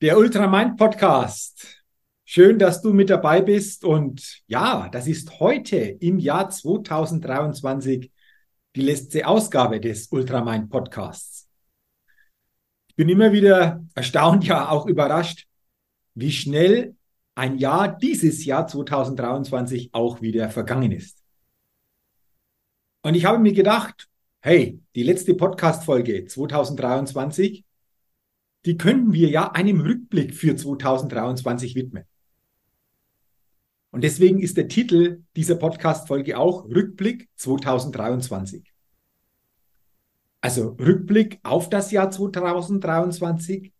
Der Ultramind Podcast. Schön, dass du mit dabei bist. Und ja, das ist heute im Jahr 2023 die letzte Ausgabe des Ultramind Podcasts. Ich bin immer wieder erstaunt, ja auch überrascht, wie schnell ein Jahr dieses Jahr 2023 auch wieder vergangen ist. Und ich habe mir gedacht, hey, die letzte Podcast-Folge 2023 die könnten wir ja einem Rückblick für 2023 widmen. Und deswegen ist der Titel dieser Podcast-Folge auch Rückblick 2023. Also Rückblick auf das Jahr 2023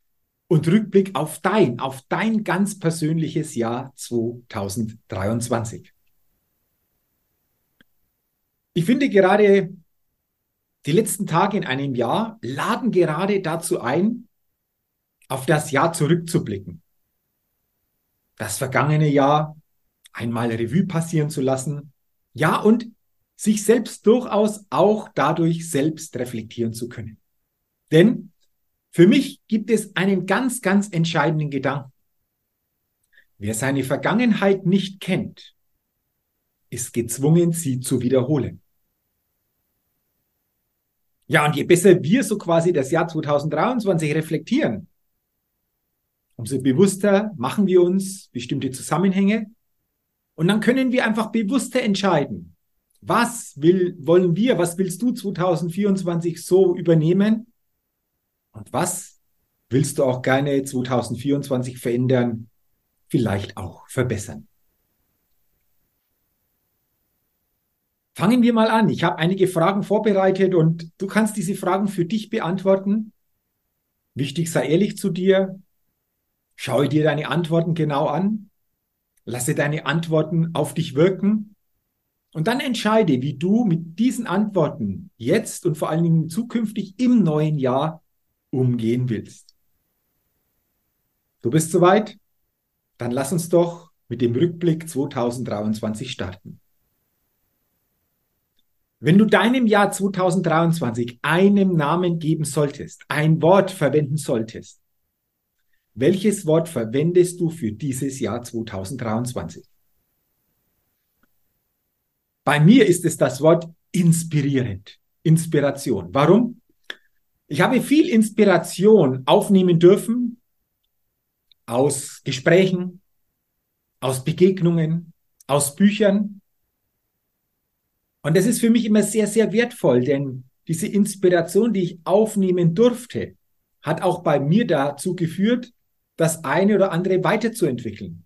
und Rückblick auf dein, auf dein ganz persönliches Jahr 2023. Ich finde gerade die letzten Tage in einem Jahr laden gerade dazu ein, auf das Jahr zurückzublicken. Das vergangene Jahr einmal Revue passieren zu lassen. Ja, und sich selbst durchaus auch dadurch selbst reflektieren zu können. Denn für mich gibt es einen ganz, ganz entscheidenden Gedanken. Wer seine Vergangenheit nicht kennt, ist gezwungen, sie zu wiederholen. Ja, und je besser wir so quasi das Jahr 2023 reflektieren, umso bewusster machen wir uns bestimmte Zusammenhänge und dann können wir einfach bewusster entscheiden, was will, wollen wir, was willst du 2024 so übernehmen und was willst du auch gerne 2024 verändern, vielleicht auch verbessern. Fangen wir mal an. Ich habe einige Fragen vorbereitet und du kannst diese Fragen für dich beantworten. Wichtig sei ehrlich zu dir, Schaue dir deine Antworten genau an, lasse deine Antworten auf dich wirken und dann entscheide, wie du mit diesen Antworten jetzt und vor allen Dingen zukünftig im neuen Jahr umgehen willst. Du bist soweit? Dann lass uns doch mit dem Rückblick 2023 starten. Wenn du deinem Jahr 2023 einen Namen geben solltest, ein Wort verwenden solltest, welches Wort verwendest du für dieses Jahr 2023? Bei mir ist es das Wort inspirierend, Inspiration. Warum? Ich habe viel Inspiration aufnehmen dürfen aus Gesprächen, aus Begegnungen, aus Büchern. Und das ist für mich immer sehr, sehr wertvoll, denn diese Inspiration, die ich aufnehmen durfte, hat auch bei mir dazu geführt, das eine oder andere weiterzuentwickeln,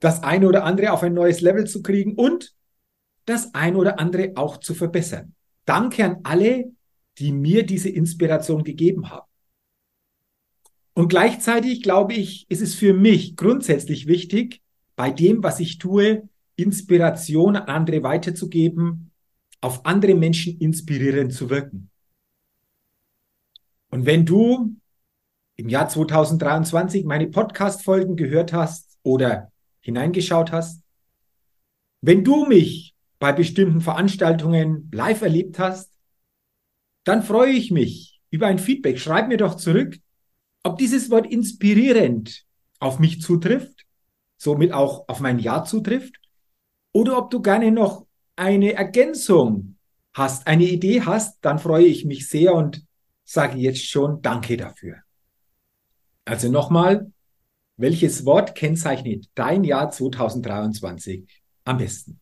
das eine oder andere auf ein neues Level zu kriegen und das eine oder andere auch zu verbessern. Danke an alle, die mir diese Inspiration gegeben haben. Und gleichzeitig glaube ich, ist es für mich grundsätzlich wichtig, bei dem, was ich tue, Inspiration an andere weiterzugeben, auf andere Menschen inspirierend zu wirken. Und wenn du im Jahr 2023 meine Podcast-Folgen gehört hast oder hineingeschaut hast. Wenn du mich bei bestimmten Veranstaltungen live erlebt hast, dann freue ich mich über ein Feedback. Schreib mir doch zurück, ob dieses Wort inspirierend auf mich zutrifft, somit auch auf mein Jahr zutrifft, oder ob du gerne noch eine Ergänzung hast, eine Idee hast, dann freue ich mich sehr und sage jetzt schon Danke dafür. Also nochmal, welches Wort kennzeichnet dein Jahr 2023 am besten?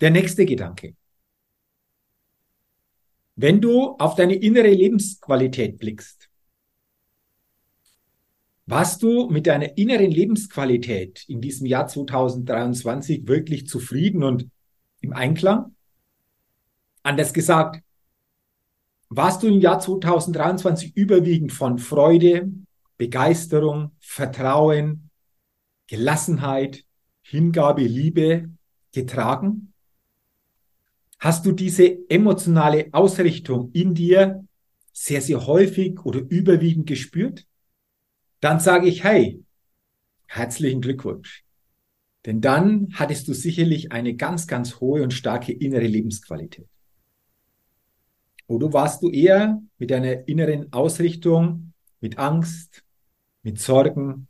Der nächste Gedanke. Wenn du auf deine innere Lebensqualität blickst, warst du mit deiner inneren Lebensqualität in diesem Jahr 2023 wirklich zufrieden und im Einklang? Anders gesagt, warst du im Jahr 2023 überwiegend von Freude, Begeisterung, Vertrauen, Gelassenheit, Hingabe, Liebe getragen? Hast du diese emotionale Ausrichtung in dir sehr, sehr häufig oder überwiegend gespürt? Dann sage ich, hey, herzlichen Glückwunsch. Denn dann hattest du sicherlich eine ganz, ganz hohe und starke innere Lebensqualität. Oder warst du eher mit deiner inneren Ausrichtung, mit Angst, mit Sorgen,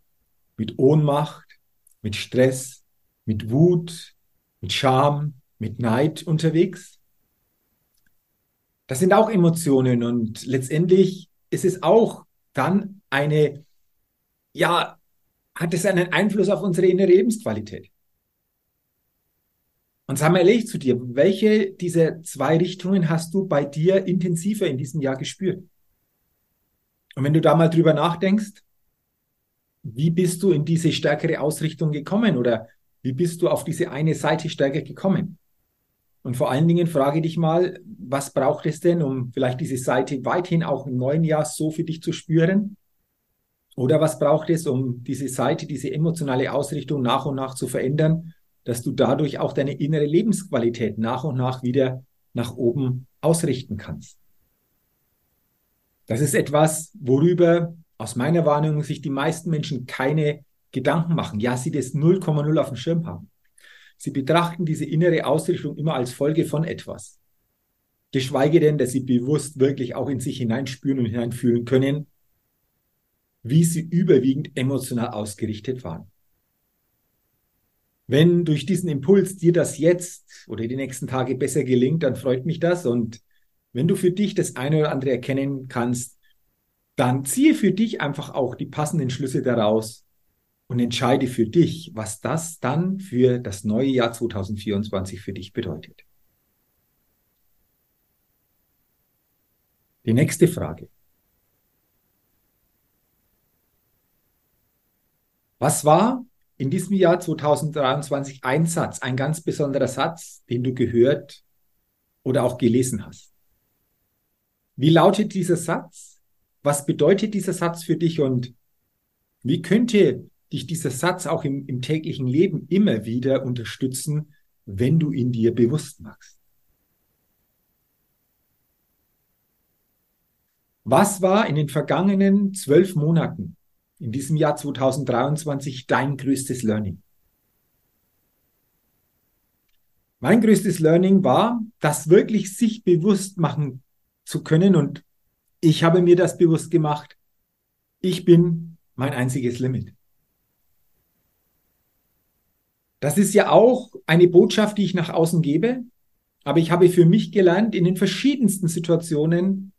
mit Ohnmacht, mit Stress, mit Wut, mit Scham, mit Neid unterwegs? Das sind auch Emotionen und letztendlich ist es auch dann eine, ja, hat es einen Einfluss auf unsere innere Lebensqualität. Und sag mal ehrlich zu dir, welche dieser zwei Richtungen hast du bei dir intensiver in diesem Jahr gespürt? Und wenn du da mal drüber nachdenkst, wie bist du in diese stärkere Ausrichtung gekommen oder wie bist du auf diese eine Seite stärker gekommen? Und vor allen Dingen frage dich mal, was braucht es denn, um vielleicht diese Seite weithin auch im neuen Jahr so für dich zu spüren? Oder was braucht es, um diese Seite, diese emotionale Ausrichtung nach und nach zu verändern, dass du dadurch auch deine innere Lebensqualität nach und nach wieder nach oben ausrichten kannst? Das ist etwas, worüber aus meiner Wahrnehmung sich die meisten Menschen keine Gedanken machen. Ja, sie das 0,0 auf dem Schirm haben. Sie betrachten diese innere Ausrichtung immer als Folge von etwas. Geschweige denn, dass sie bewusst wirklich auch in sich hineinspüren und hineinfühlen können, wie sie überwiegend emotional ausgerichtet waren. Wenn durch diesen Impuls dir das jetzt oder die nächsten Tage besser gelingt, dann freut mich das. Und wenn du für dich das eine oder andere erkennen kannst, dann ziehe für dich einfach auch die passenden Schlüsse daraus und entscheide für dich, was das dann für das neue Jahr 2024 für dich bedeutet. Die nächste Frage. Was war in diesem Jahr 2023 ein Satz, ein ganz besonderer Satz, den du gehört oder auch gelesen hast? Wie lautet dieser Satz? Was bedeutet dieser Satz für dich und wie könnte dich dieser Satz auch im, im täglichen Leben immer wieder unterstützen, wenn du ihn dir bewusst machst? Was war in den vergangenen zwölf Monaten in diesem Jahr 2023 dein größtes Learning? Mein größtes Learning war, das wirklich sich bewusst machen zu können und ich habe mir das bewusst gemacht. Ich bin mein einziges Limit. Das ist ja auch eine Botschaft, die ich nach außen gebe. Aber ich habe für mich gelernt in den verschiedensten Situationen,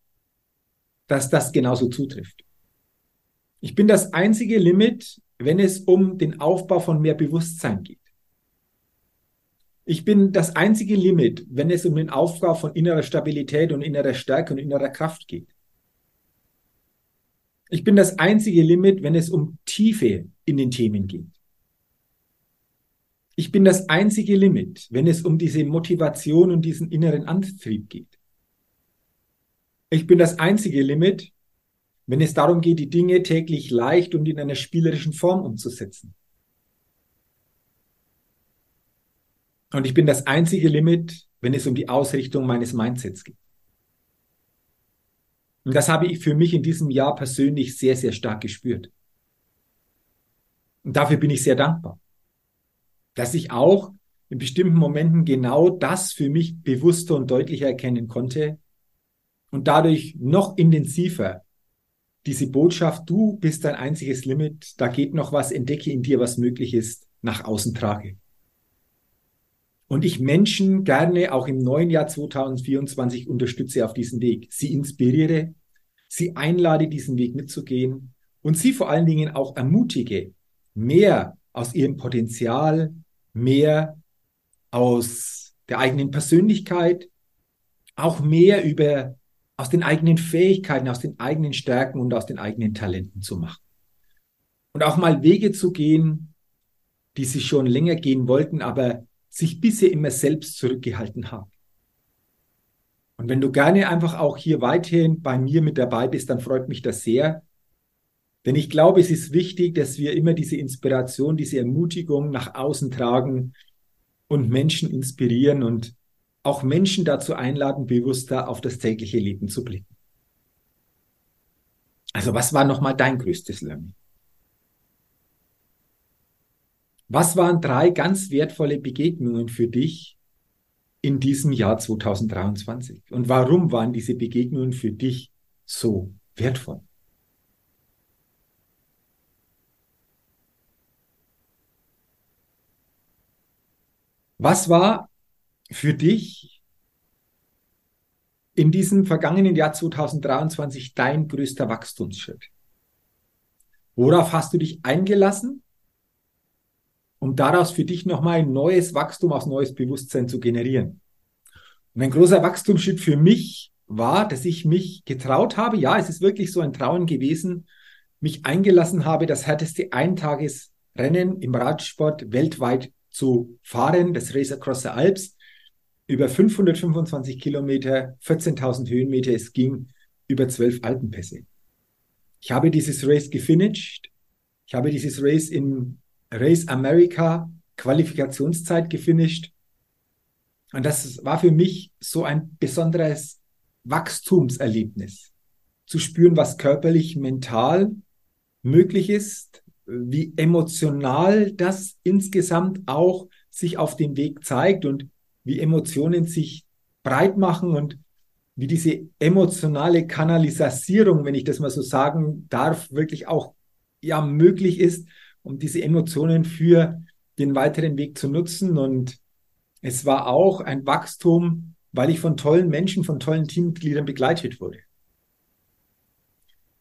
dass das genauso zutrifft. Ich bin das einzige Limit, wenn es um den Aufbau von mehr Bewusstsein geht. Ich bin das einzige Limit, wenn es um den Aufbau von innerer Stabilität und innerer Stärke und innerer Kraft geht. Ich bin das einzige Limit, wenn es um Tiefe in den Themen geht. Ich bin das einzige Limit, wenn es um diese Motivation und diesen inneren Antrieb geht. Ich bin das einzige Limit, wenn es darum geht, die Dinge täglich leicht und in einer spielerischen Form umzusetzen. Und ich bin das einzige Limit, wenn es um die Ausrichtung meines Mindsets geht. Und das habe ich für mich in diesem Jahr persönlich sehr, sehr stark gespürt. Und dafür bin ich sehr dankbar, dass ich auch in bestimmten Momenten genau das für mich bewusster und deutlicher erkennen konnte und dadurch noch intensiver diese Botschaft, du bist dein einziges Limit, da geht noch was, entdecke in dir, was möglich ist, nach außen trage. Und ich Menschen gerne auch im neuen Jahr 2024 unterstütze auf diesem Weg. Sie inspiriere, sie einlade, diesen Weg mitzugehen und sie vor allen Dingen auch ermutige, mehr aus ihrem Potenzial, mehr aus der eigenen Persönlichkeit, auch mehr über aus den eigenen Fähigkeiten, aus den eigenen Stärken und aus den eigenen Talenten zu machen. Und auch mal Wege zu gehen, die sie schon länger gehen wollten, aber sich bisher immer selbst zurückgehalten haben. Und wenn du gerne einfach auch hier weiterhin bei mir mit dabei bist, dann freut mich das sehr. Denn ich glaube, es ist wichtig, dass wir immer diese Inspiration, diese Ermutigung nach außen tragen und Menschen inspirieren und auch Menschen dazu einladen, bewusster auf das tägliche Leben zu blicken. Also was war nochmal dein größtes Learning? Was waren drei ganz wertvolle Begegnungen für dich in diesem Jahr 2023? Und warum waren diese Begegnungen für dich so wertvoll? Was war für dich in diesem vergangenen Jahr 2023 dein größter Wachstumsschritt? Worauf hast du dich eingelassen, um daraus für dich nochmal ein neues Wachstum aus neues Bewusstsein zu generieren? Und ein großer Wachstumsschritt für mich war, dass ich mich getraut habe, ja, es ist wirklich so ein Trauen gewesen, mich eingelassen habe, das härteste Eintagesrennen im Radsport weltweit zu fahren, das Race Across the Alps über 525 Kilometer, 14.000 Höhenmeter. Es ging über zwölf Alpenpässe. Ich habe dieses Race gefinisht. Ich habe dieses Race in Race America Qualifikationszeit gefinisht. Und das war für mich so ein besonderes Wachstumserlebnis. Zu spüren, was körperlich, mental möglich ist, wie emotional das insgesamt auch sich auf dem Weg zeigt und wie Emotionen sich breit machen und wie diese emotionale Kanalisierung, wenn ich das mal so sagen darf, wirklich auch ja möglich ist, um diese Emotionen für den weiteren Weg zu nutzen. Und es war auch ein Wachstum, weil ich von tollen Menschen, von tollen Teammitgliedern begleitet wurde.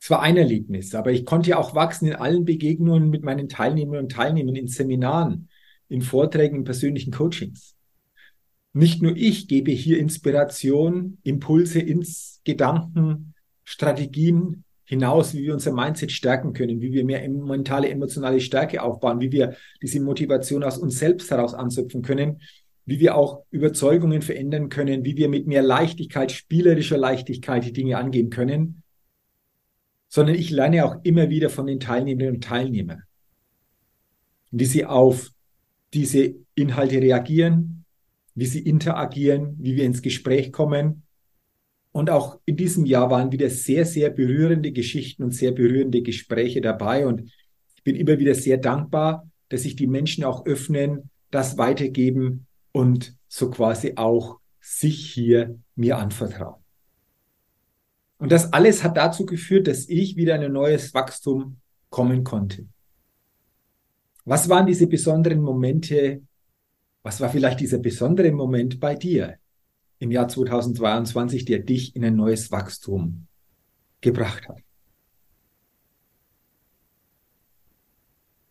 Es war ein Erlebnis, aber ich konnte ja auch wachsen in allen Begegnungen mit meinen Teilnehmern und Teilnehmern, in Seminaren, in Vorträgen, in persönlichen Coachings. Nicht nur ich gebe hier Inspiration, Impulse ins Gedanken, Strategien hinaus, wie wir unser Mindset stärken können, wie wir mehr mentale, emotionale Stärke aufbauen, wie wir diese Motivation aus uns selbst heraus anzupfen können, wie wir auch Überzeugungen verändern können, wie wir mit mehr Leichtigkeit, spielerischer Leichtigkeit die Dinge angehen können, sondern ich lerne auch immer wieder von den Teilnehmerinnen und Teilnehmern, wie sie auf diese Inhalte reagieren, wie sie interagieren, wie wir ins Gespräch kommen. Und auch in diesem Jahr waren wieder sehr, sehr berührende Geschichten und sehr berührende Gespräche dabei. Und ich bin immer wieder sehr dankbar, dass sich die Menschen auch öffnen, das weitergeben und so quasi auch sich hier mir anvertrauen. Und das alles hat dazu geführt, dass ich wieder ein neues Wachstum kommen konnte. Was waren diese besonderen Momente was war vielleicht dieser besondere Moment bei dir im Jahr 2022, der dich in ein neues Wachstum gebracht hat?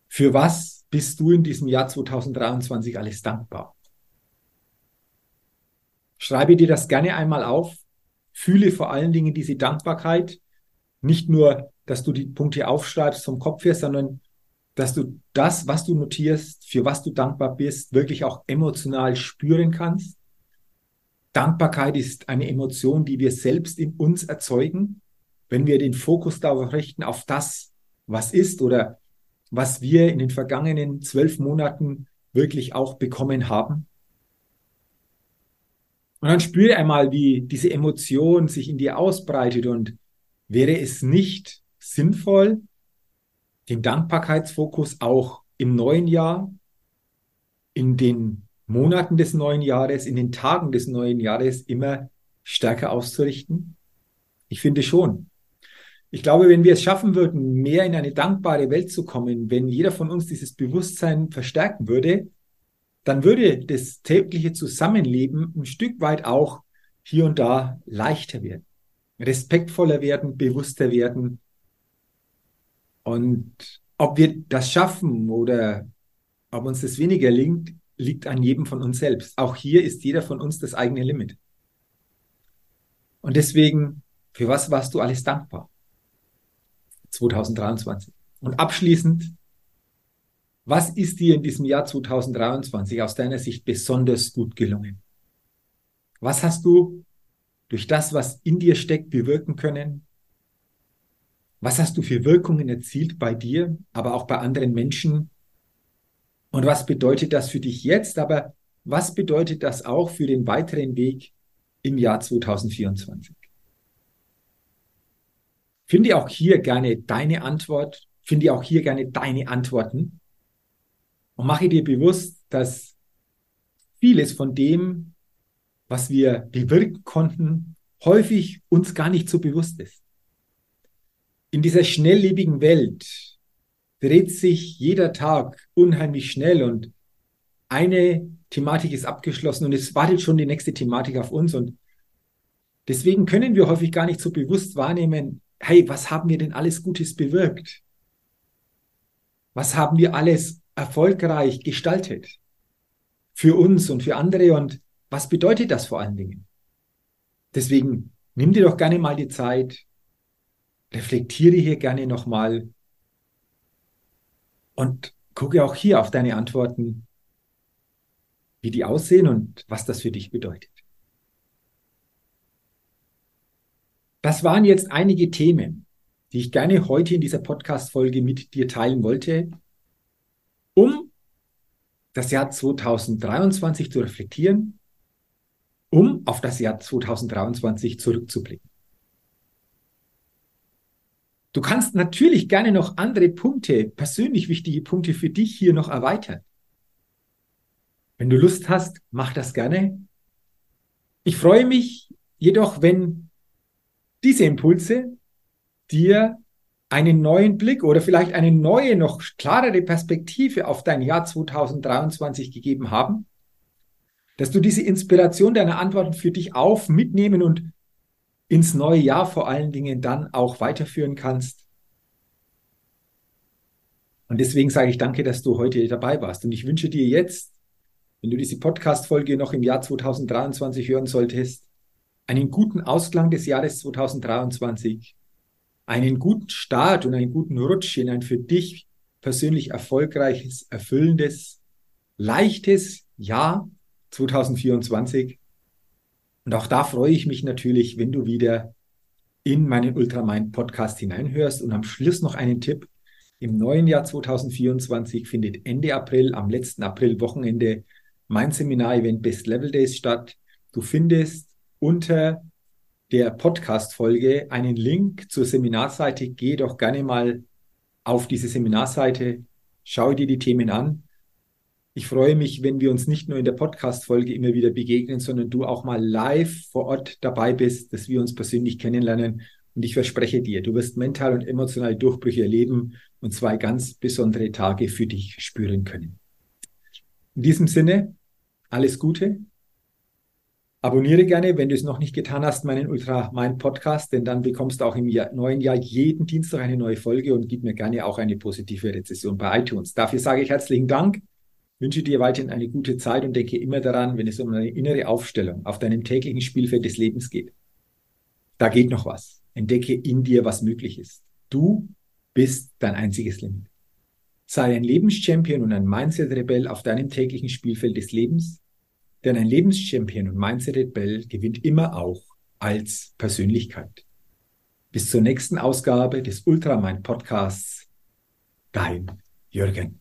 Für was bist du in diesem Jahr 2023 alles dankbar? Schreibe dir das gerne einmal auf. Fühle vor allen Dingen diese Dankbarkeit. Nicht nur, dass du die Punkte aufschreibst vom Kopf her, sondern dass du das, was du notierst, für was du dankbar bist, wirklich auch emotional spüren kannst. Dankbarkeit ist eine Emotion, die wir selbst in uns erzeugen, wenn wir den Fokus darauf richten, auf das, was ist oder was wir in den vergangenen zwölf Monaten wirklich auch bekommen haben. Und dann spüre einmal, wie diese Emotion sich in dir ausbreitet und wäre es nicht sinnvoll, den Dankbarkeitsfokus auch im neuen Jahr, in den Monaten des neuen Jahres, in den Tagen des neuen Jahres immer stärker auszurichten? Ich finde schon. Ich glaube, wenn wir es schaffen würden, mehr in eine dankbare Welt zu kommen, wenn jeder von uns dieses Bewusstsein verstärken würde, dann würde das tägliche Zusammenleben ein Stück weit auch hier und da leichter werden, respektvoller werden, bewusster werden. Und ob wir das schaffen oder ob uns das weniger gelingt, liegt an jedem von uns selbst. Auch hier ist jeder von uns das eigene Limit. Und deswegen, für was warst du alles dankbar? 2023. Und abschließend, was ist dir in diesem Jahr 2023 aus deiner Sicht besonders gut gelungen? Was hast du durch das, was in dir steckt, bewirken können? Was hast du für Wirkungen erzielt bei dir, aber auch bei anderen Menschen? Und was bedeutet das für dich jetzt? Aber was bedeutet das auch für den weiteren Weg im Jahr 2024? Finde auch hier gerne deine Antwort, finde auch hier gerne deine Antworten und mache dir bewusst, dass vieles von dem, was wir bewirken konnten, häufig uns gar nicht so bewusst ist. In dieser schnelllebigen Welt dreht sich jeder Tag unheimlich schnell und eine Thematik ist abgeschlossen und es wartet schon die nächste Thematik auf uns und deswegen können wir häufig gar nicht so bewusst wahrnehmen, hey, was haben wir denn alles Gutes bewirkt? Was haben wir alles erfolgreich gestaltet? Für uns und für andere und was bedeutet das vor allen Dingen? Deswegen nimm dir doch gerne mal die Zeit, reflektiere hier gerne nochmal und gucke auch hier auf deine Antworten, wie die aussehen und was das für dich bedeutet. Das waren jetzt einige Themen, die ich gerne heute in dieser Podcast-Folge mit dir teilen wollte, um das Jahr 2023 zu reflektieren, um auf das Jahr 2023 zurückzublicken. Du kannst natürlich gerne noch andere Punkte, persönlich wichtige Punkte für dich hier noch erweitern. Wenn du Lust hast, mach das gerne. Ich freue mich jedoch, wenn diese Impulse dir einen neuen Blick oder vielleicht eine neue, noch klarere Perspektive auf dein Jahr 2023 gegeben haben, dass du diese Inspiration deiner Antworten für dich auf, mitnehmen und ins neue Jahr vor allen Dingen dann auch weiterführen kannst. Und deswegen sage ich danke, dass du heute dabei warst. Und ich wünsche dir jetzt, wenn du diese Podcast-Folge noch im Jahr 2023 hören solltest, einen guten Ausklang des Jahres 2023, einen guten Start und einen guten Rutsch in ein für dich persönlich erfolgreiches, erfüllendes, leichtes Jahr 2024. Und auch da freue ich mich natürlich, wenn du wieder in meinen Ultramind Podcast hineinhörst. Und am Schluss noch einen Tipp. Im neuen Jahr 2024 findet Ende April, am letzten April-Wochenende, mein Seminar-Event Best Level Days statt. Du findest unter der Podcast-Folge einen Link zur Seminarseite. Geh doch gerne mal auf diese Seminarseite, schau dir die Themen an. Ich freue mich, wenn wir uns nicht nur in der Podcast-Folge immer wieder begegnen, sondern du auch mal live vor Ort dabei bist, dass wir uns persönlich kennenlernen. Und ich verspreche dir, du wirst mental und emotional Durchbrüche erleben und zwei ganz besondere Tage für dich spüren können. In diesem Sinne, alles Gute, Abonniere gerne, wenn du es noch nicht getan hast, meinen Ultra Mind Podcast, denn dann bekommst du auch im Jahr, neuen Jahr jeden Dienstag eine neue Folge und gib mir gerne auch eine positive Rezession bei iTunes. Dafür sage ich herzlichen Dank, wünsche dir weiterhin eine gute Zeit und denke immer daran, wenn es um eine innere Aufstellung auf deinem täglichen Spielfeld des Lebens geht. Da geht noch was. Entdecke in dir, was möglich ist. Du bist dein einziges Limit. Sei ein Lebenschampion und ein Mindset-Rebell auf deinem täglichen Spielfeld des Lebens denn ein Lebenschampion und Mindset-Rebell gewinnt immer auch als Persönlichkeit. Bis zur nächsten Ausgabe des Ultramind Podcasts. Dein Jürgen.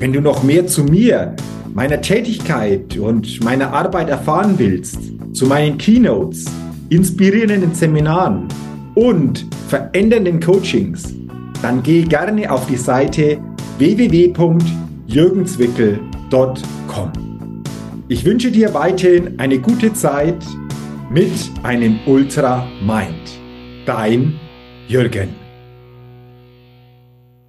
wenn du noch mehr zu mir, meiner Tätigkeit und meiner Arbeit erfahren willst, zu meinen Keynotes, inspirierenden Seminaren und verändernden Coachings, dann geh gerne auf die Seite www.jürgenswickel.com. Ich wünsche dir weiterhin eine gute Zeit mit einem Ultra Mind. Dein Jürgen.